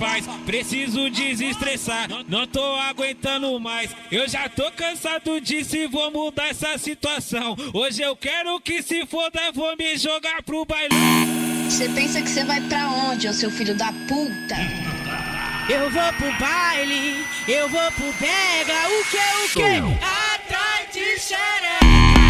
paz. Preciso desestressar, não tô aguentando mais. Eu já tô cansado disso e vou mudar essa situação. Hoje eu quero que se foda, vou me jogar pro bailão. Você pensa que você vai pra onde, ô seu filho da puta? Eu vou pro baile, eu vou pro pega, o que, o que? Atrás de xereca.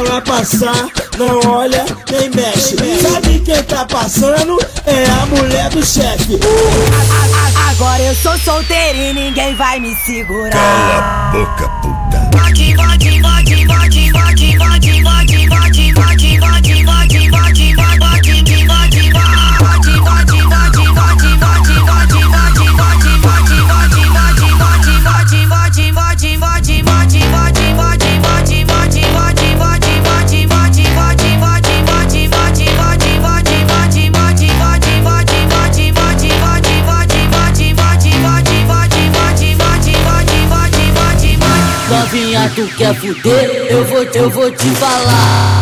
ela passar, não olha nem mexe. Sabe quem tá passando? É a mulher do chefe. Agora eu sou solteiro e ninguém vai me segurar. Cala a boca, puta. Bote, bote, bote, bote, tu quer fuder? Eu vou, eu vou te falar.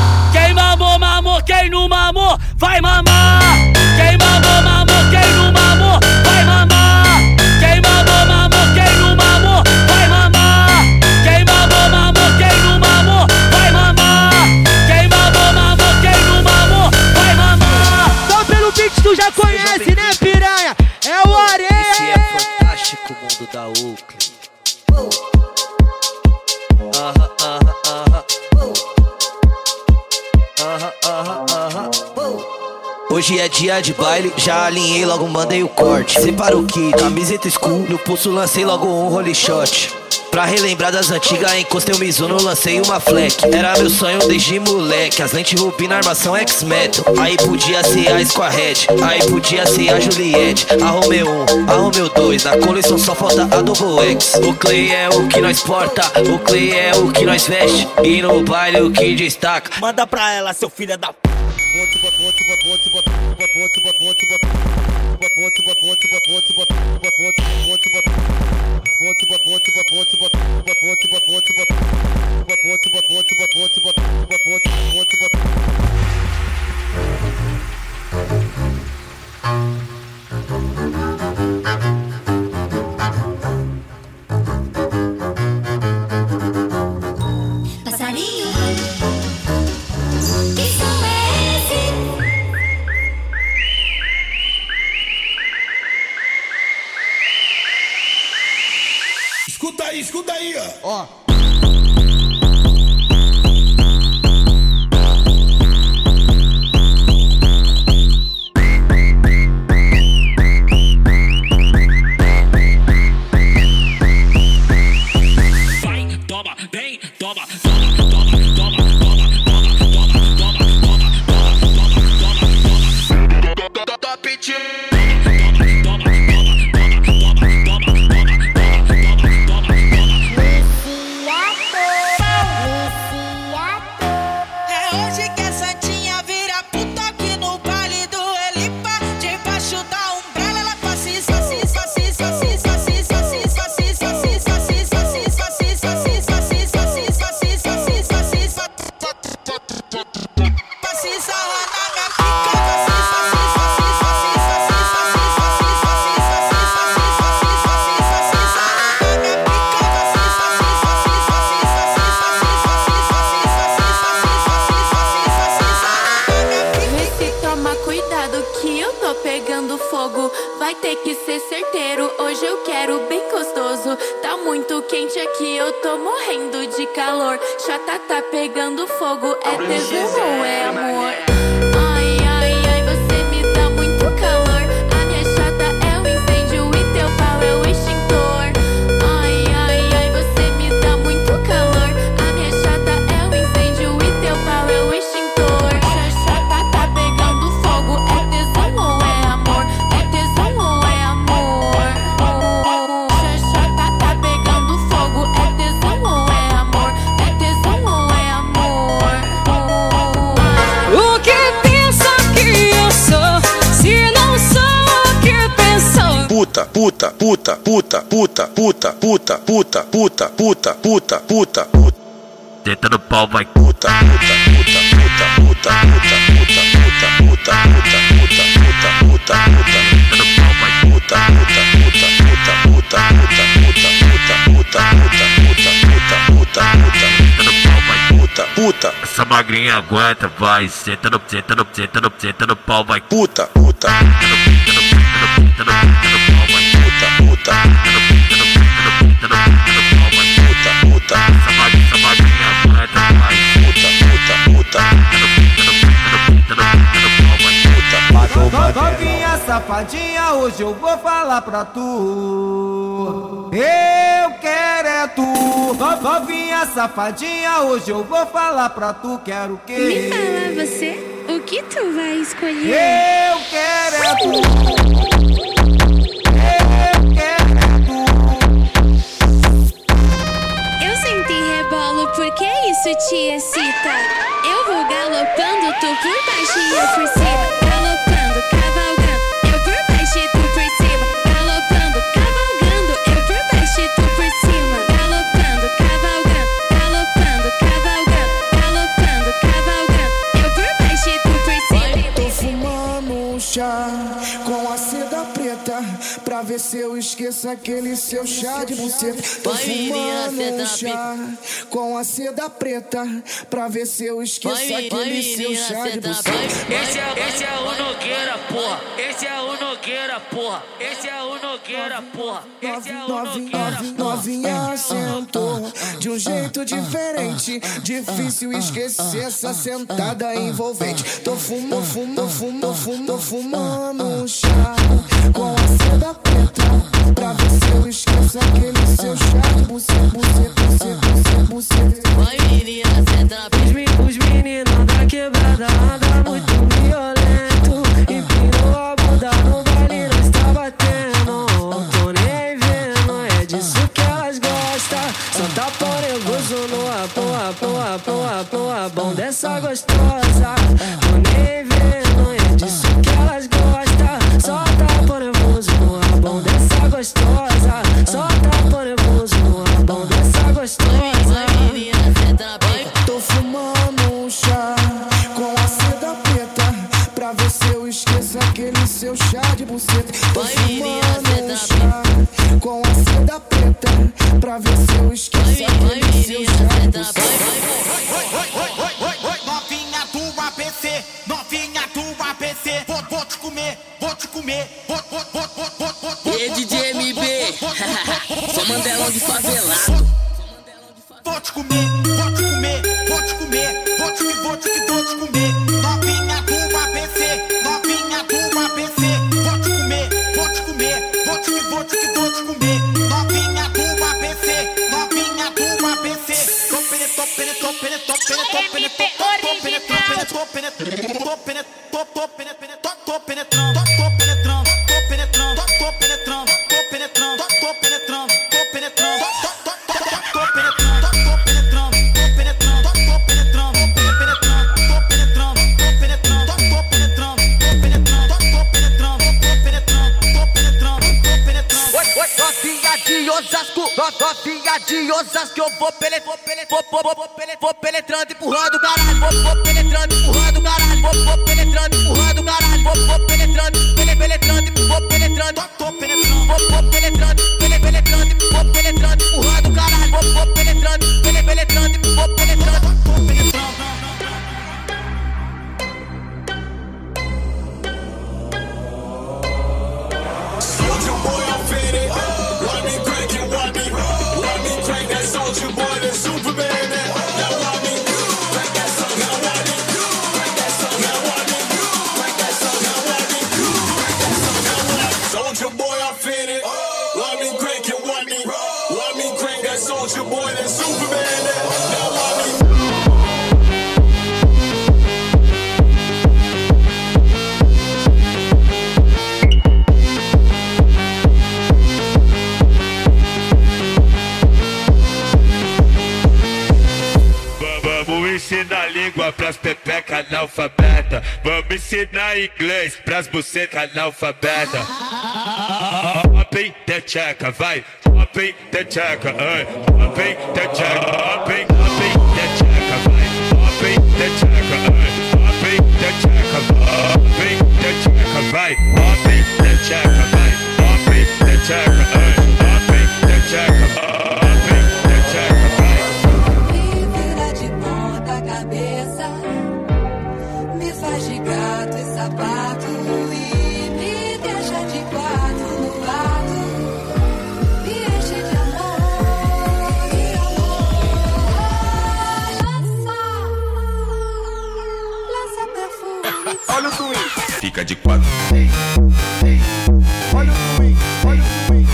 Hoje é dia de baile, já alinhei, logo mandei o corte. Separa o kit, camiseta school, no pulso lancei logo um holy shot. Pra relembrar das antigas, encostei o Mizuno, lancei uma fleck. Era meu sonho desde moleque, as lentes rubina, armação X-Metal. Aí podia ser a Squarehead, aí podia ser a Juliette. A Romeo 1, a Romeo 2, na coleção só falta a Double X. O Clay é o que nós porta, o Clay é o que nós veste. E no baile o que destaca. Manda pra ela, seu filho da p. Вот, вот, вот, вот, вот, вот, вот, вот, вот, вот, вот. magic. Puta, puta, puta, puta, puta, puta, puta. Senta no pau, vai. Puta, puta, puta, puta, puta, puta, puta, puta, puta, puta, puta, puta, puta, puta. Senta no pau, vai. Puta, puta, puta, puta, puta, puta, puta, puta, puta, puta, puta, puta, puta. Vai. Puta, puta, Essa magrinha aguenta, vai. Senta no, senta no, senta no, senta no pau, vai. puta, puta, Senta no, senta no, senta no, senta no, safadinha, hoje eu vou falar pra tu. Eu quero é tu. No- Novinha safadinha, hoje eu vou falar pra tu. Quero o Me quê? fala você, o que tu vai escolher? Eu quero é tu. Eu quero é tu. Eu senti rebolo porque isso te excita. Eu vou galopando, tu por baixo e eu por cima. Pra ver se eu esqueço aquele seu chá de buceta Tô fumando um chá com a seda preta Pra ver se eu esqueço aquele seu chá de buceta. Esse é, esse é o Nogueira, porra. Esse é o Nogueira, porra. Esse é o Nogueira, porra. Esse é o Nogueira, novinha sentou de um jeito diferente. Difícil esquecer essa sentada envolvente. Tô fumando, fumando, fumando, fumando, fumando um chá com a seda preta. Pra se eu esqueço aquele seu chá de buceta, buceta, buceta, buceta. Vai, menina, cê tá bem. Os meninos da quebrada andam muito violento. Empinou a bunda no baile, nós tá batendo. Tô nem vendo, é disso que elas gostam. Só tá pão nervoso no apão, apão, apão, apão, apão dessa gostosa. Tô fumando um tá chá com a seda preta Pra ver se eu esqueço aquele seu tá bem. Novinha do APC, novinha do APC, vou, vou te comer, vou te comer, vou, vou, vou, vou, vou, vou, vou, E aí, DJ MB? vou, vou, vou, Só mandelão de favelado. Vou te comer, vou te comer, vou te comer, vou te, vou te, vou te comer. Novinha up in it, up in it, up in it. De Osasco, no- novinha de Osasco, eu vou pele, vou pele, vou, vou, vou, pele, vou penetrando, empurrando, caralho, vou, vou penetrando, empurrando, caralho, vou, vou penetrando, empurrando, caralho, vou, vou penetrando, pele, penetrando, vou penetrando, penetrando. vou, vou penetrando, ensinar língua pras pepeca analfabeta. Vamos ensinar inglês pras buceta analfabeta. Hopem the checa, vai. Hopem the checa, ai. Hopem the checa, hopem, hopem the checa, vai. Hopem the checa, ai. Hopem the checa, hopem the checa, vai. Hopem Fica de quatro. Olha o swing. Olha o swing.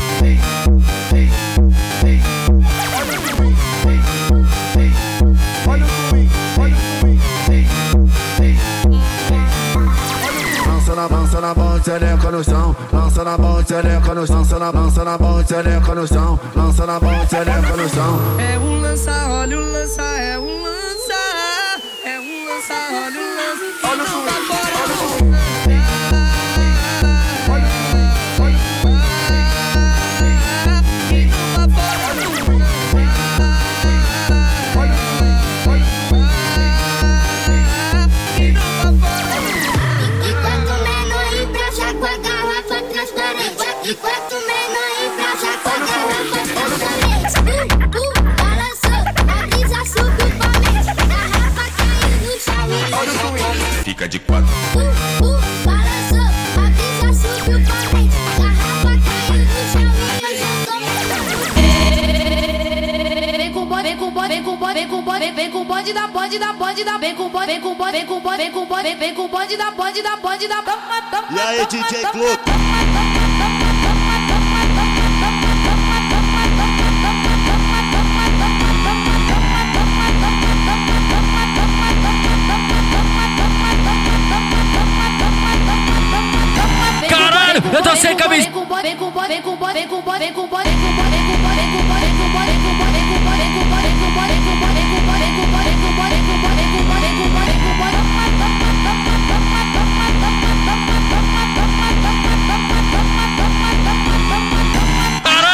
Lança na mão, xereca no chão. Lança na mão, xereca no chão. Lança na lança na mão, xereca no chão. Lança na mão, xereca no chão. É um lança, olha o lança, é um lança. É um lança, olha o lança. Olha o Enquanto menor ir pra já com a garrafa transparente. Uh, uh, balançou, a brisa subiu pra mente. Garrafa caiu no chão e Fica de quatro. Uh, uh, balançou, a brisa subiu pra mente. Garrafa caiu no chão e Vem com bode, vem com bode, vem com bode, vem com bode, vem com bode da bode da bode da vem com bode, vem com bode, vem com bode, vem com bode, vem com bode da bode da bode da. E aí, DJ Clube? Eu tô sem camisa. Vem com vem com vem com vem com bode, vem com bode, vem com bode,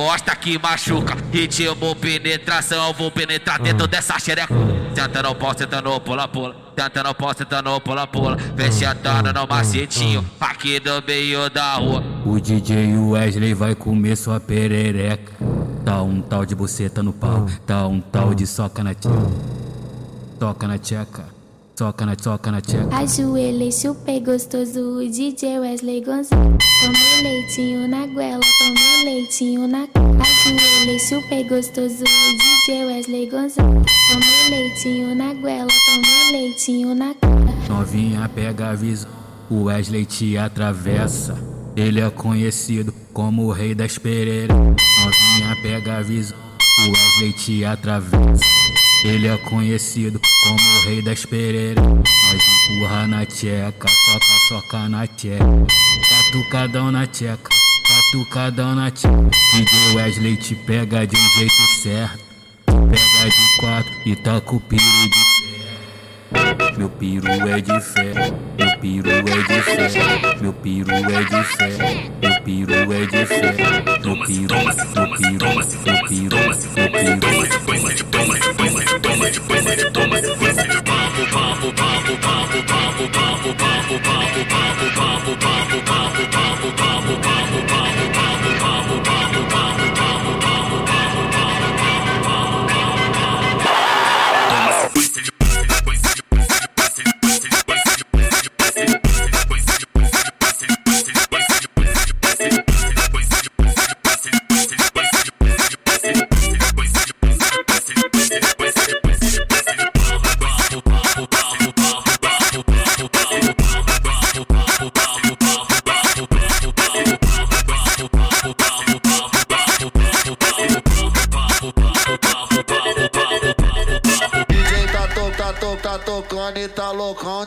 gosta que machuca. Ritmo penetração, eu vou penetrar dentro dessa xereca. Senta no pau, senta no pula, pula. Senta no pau, senta no pula, pula. Vem sentando no macetinho, aqui do meio da rua. O DJ Wesley vai comer sua perereca. Tá um tal de buceta no pau, tá um tal de soca na tcheca. Toca na tcheca, soca na soca na tcheca. Ajoelhei, chupei gostoso o DJ Wesley Gonzalez. Tomei leitinho na goela, tomei leitinho na cara. Ajoelhei, chupei gostoso o DJ Wesley Gonzalez. Tomei leitinho na goela, tomei leitinho na cara. Novinha pega a visão, o Wesley te atravessa. Ele é conhecido como o rei das pereiras. Novinha pega a visão. O Wesley te atravessa. Ele é conhecido como o rei das pereiras. Nós empurra na tcheca, soca, soca na tcheca. Catucadão na tcheca, catucadão na tcheca. DJ Wesley te pega de um jeito certo. Pega de quatro e taca o piro de fé. Meu piru é de fé, meu piru é de fé, meu piru é de fé, meu piru é de fé, meu piru, meu piru, meu piru, meu bubble bubble bubble bubble bubble bubble bubble bubble bubble bubble bubble bubble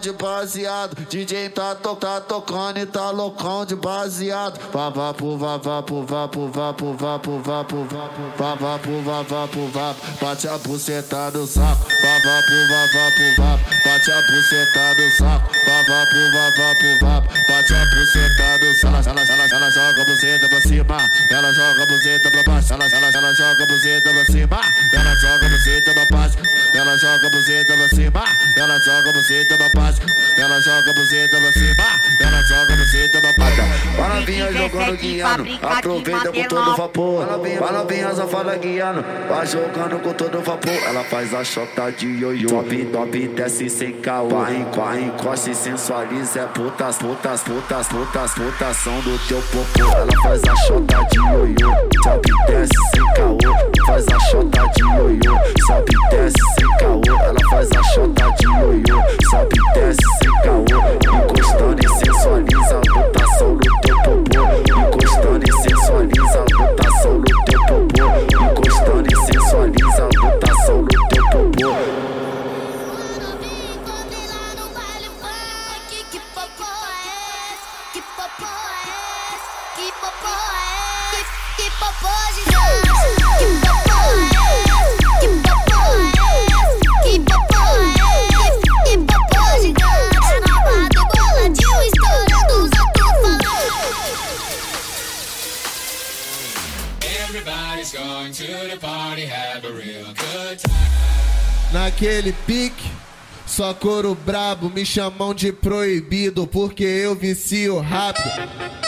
de baseado. DJ tá, to, tá tocando e tá loucão de baseado. Vá, vá, pu, vá, vá, pu, vá, pu, vá, pu, vá, pu, vá, pu, vá, pu, vá, vá, vá, vá, pu, vá. Bate a buceta no saco. Vá, vá, pu, vá, vá, pu, vá. Bate a buceta no saco. Vá, vá, pu, vá, vá, pu, vá. Bate a buceta no saco. Ela, ela, ela, ela joga a buceta pra cima. Ela joga a buceta pra baixo. Ela, ela, ela joga a buceta pra cima. Ela joga a buceta pra baixo. Ela joga a buceta pra cima. Ela joga a buceta pra baixo. Ela joga buceta pra cima. Ela joga buceta pra baixo. Para vinha jogando guiando. Aproveita com todo vapor. Para vinha fala guiando. Vai jogando com todo vapor. Ela faz a chota de ioiô. Top, top, desce sem caô. Corre, corre, encosta e sensualiza. É putas, putas, putas, putas, putação do teu popô. Ela faz a chota de ioiô. Top, desce sem caô. Faz a chota de ioiô. Sobe, desce sem caô. Ela faz a chota de ioiô. Sobe, desce sem caô. Encostando só couro brabo, me chamam de proibido porque eu vicio rápido.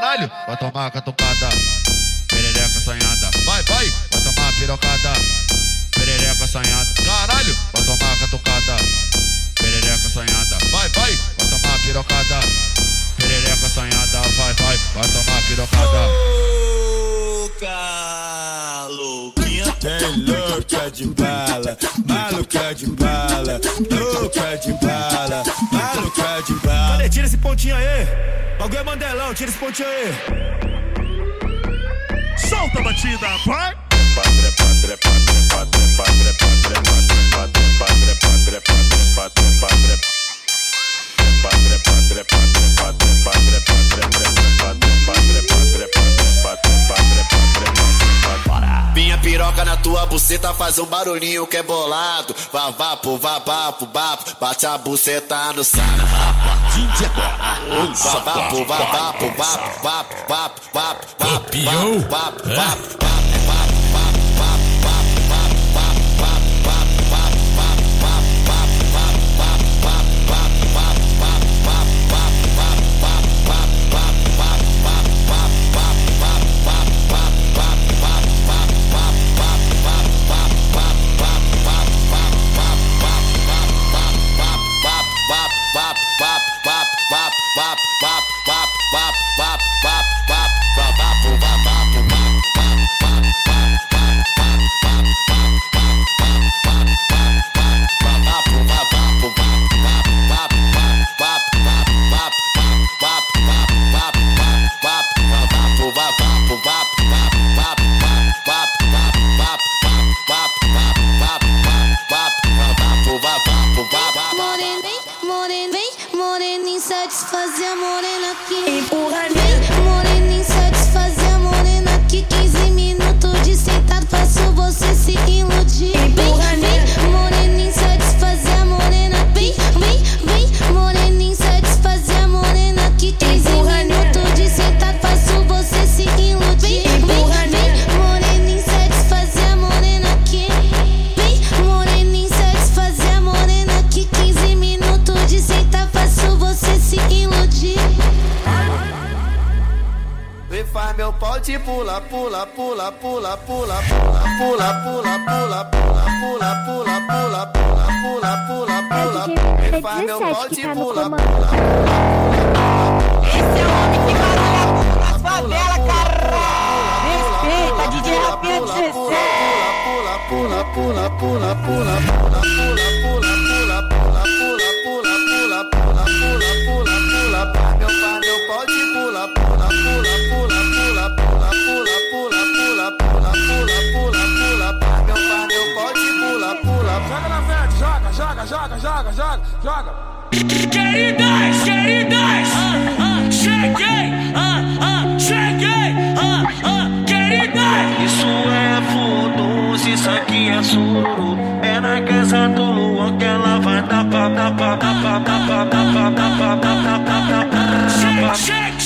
Caralho, vai tomar catucada. Perereca assanhada. Vai, vai, vai tomar pirocada. Perereca assanhada. Louca de bala, maluca de bala, louca de bala, maluca de bala. Cadê? Tira esse pontinho aí. Bagulho é mandelão, tira esse pontinho aí. Solta a batida, vai! Minha faz um barulhinho que é bolado. Vá, vá, pô, vá, pô, vá, bate a buceta no saco. Vá, vá, pô, vá, vá, pô, vá, vá, vá, vá, vá, vá, vá, tá Esse é o homem que baralha a favela, caralho. Respeita, DJ Rafinha 16. Pula, pula, pula, pula, pula, pula, pula, pula. Queridas, queridas, ah, ah, cheguei, ah, ah, cheguei, ah, ah. Isso é fundo, isso aqui é suru. É na casa do Luan que ela vai dar pa, pa, dar pa, dar pa, dar pa, dar pa, dar pa, dar pa, dar pa.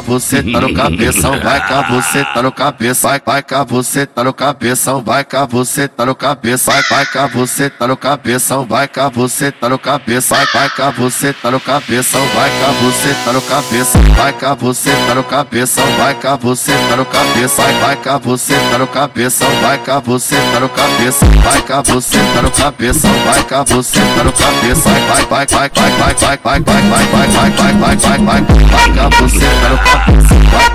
Você tá no cabeção, vai cá, você tá no cabeça, vai, vai cá, você tá no cabeção, vai cá, você tá no cabeça, vai, vai cá, você tá no cabeção, vai cá, você tá no cabeça, vai, vai cá, você tá no cabeção, vai cá, você tá no cabeça, vai cá, você tá no cabeção, vai cá, você tá no cabeça, vai, vai cá, você tá no cabeção, vai cá, você tá no cabeça, vai cá, você tá no cabeça, vai cá, você tá no cabeça, vai, vai, vai, vai, vai, vai, vai, vai, vai, vai, vai, vai, vai, vai, vai, vai cá, você tá no cabeça, vai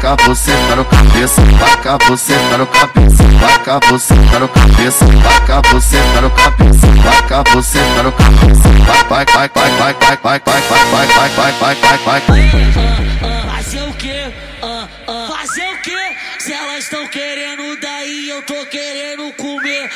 cá, você tá no cabeça, cá, você tá no cabeça, cá, você tá no cabeça, cá, você tá no cabeça, cá, você tá no cabeça, vai, vai, vai, vai, vai, vai, vai, vai, vai, vai, vai, vai, vai, vai. Fazer o quê? Ah, ah. Fazer o quê? Se elas estão querendo daí, eu tô querendo comer.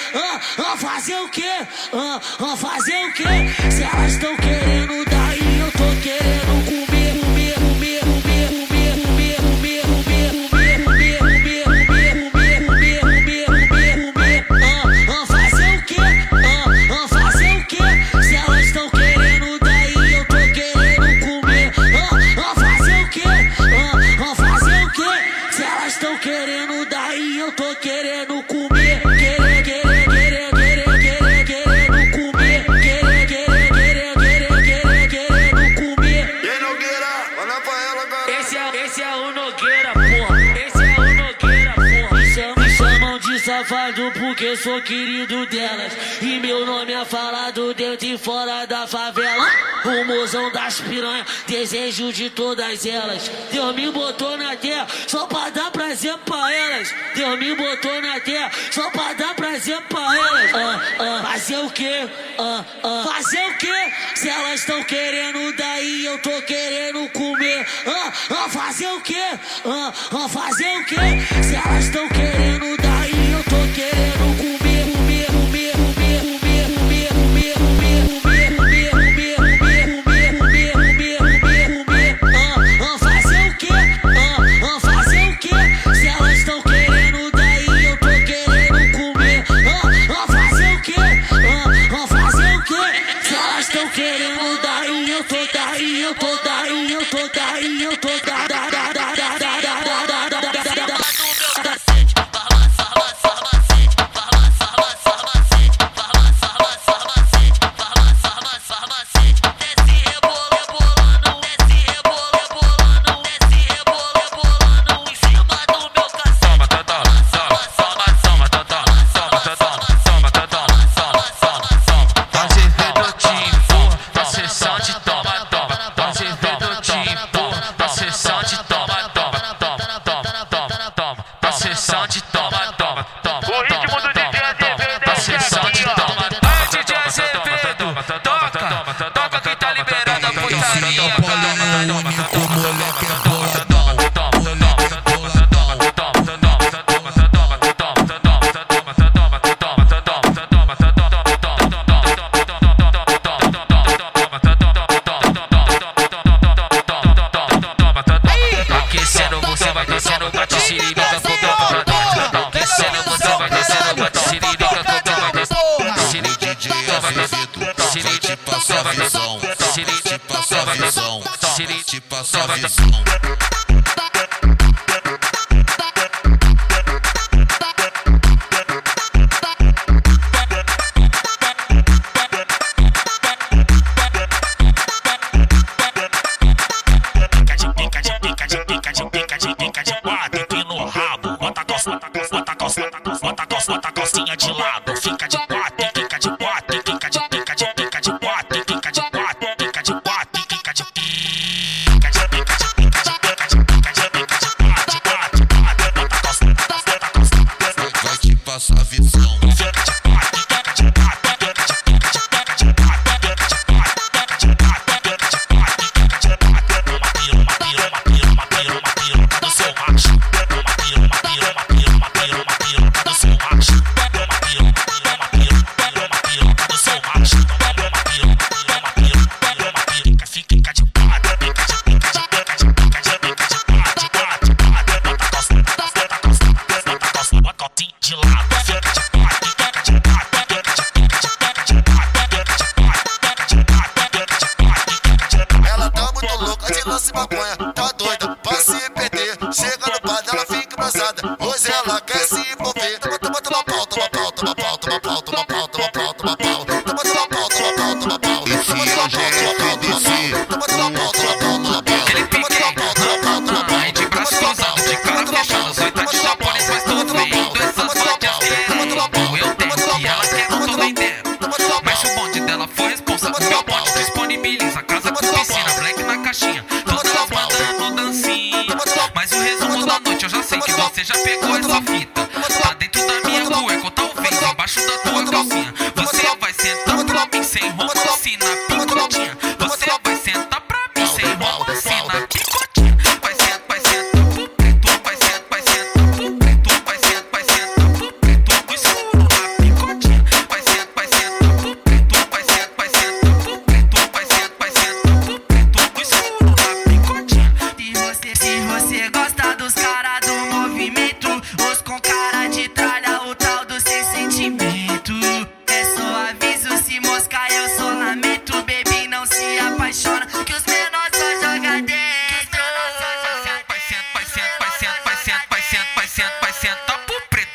tô querendo porque sou querido delas. E meu nome é falado dentro e fora da favela. O mozão das piranhas, desejo de todas elas. Deus me botou na terra só pra dar prazer pra elas. Deus me botou na terra só pra dar prazer pra elas. Ah, ah, fazer o quê? Ah, ah, fazer o quê? Se elas estão querendo daí, eu tô querendo comer. Ah, ah, fazer o quê? Ah, ah, fazer o quê? Se elas estão querendo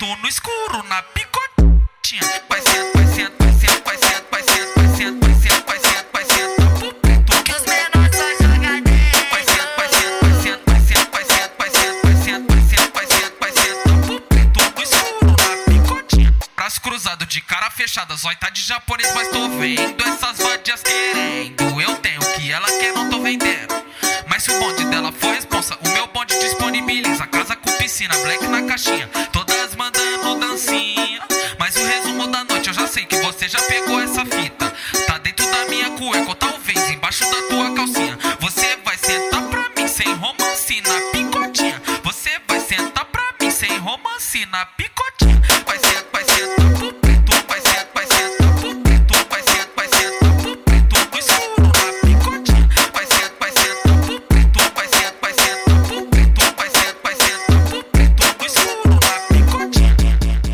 no escuro, na picotinha. Vai sendo, vai sendo, vai sendo, vai sendo, vai sendo, vai sendo, vai sendo, vai sendo, vai sendo, tá pro preto. Que os menores. Vai sendo, vai sendo, vai sendo, vai sendo, vai sendo, vai sendo, vai sendo, vai sendo, vai sendo, vai sendo, preto. No escuro, na picotinha. Braço cruzado, de cara fechada, zói tá de japonês, mas tô vendo essas vadias